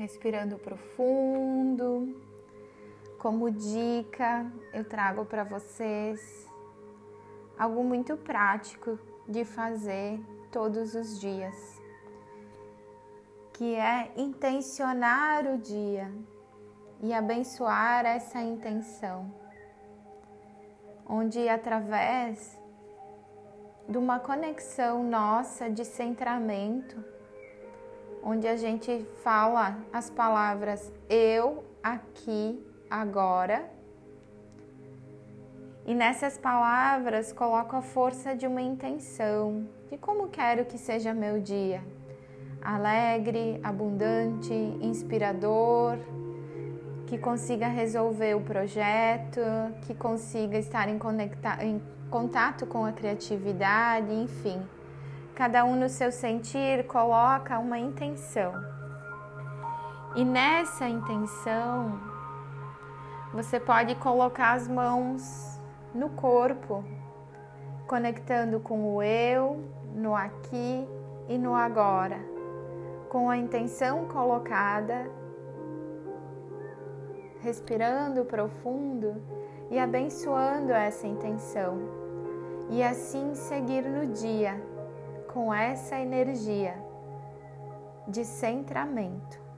respirando profundo. Como dica, eu trago para vocês algo muito prático de fazer todos os dias, que é intencionar o dia e abençoar essa intenção, onde através de uma conexão nossa de centramento, onde a gente fala as palavras eu aqui agora. E nessas palavras coloco a força de uma intenção, de como quero que seja meu dia. Alegre, abundante, inspirador, que consiga resolver o projeto, que consiga estar em, conecta, em contato com a criatividade, enfim. Cada um no seu sentir coloca uma intenção. E nessa intenção, você pode colocar as mãos no corpo, conectando com o eu, no aqui e no agora, com a intenção colocada, respirando profundo e abençoando essa intenção, e assim seguir no dia com essa energia de centramento.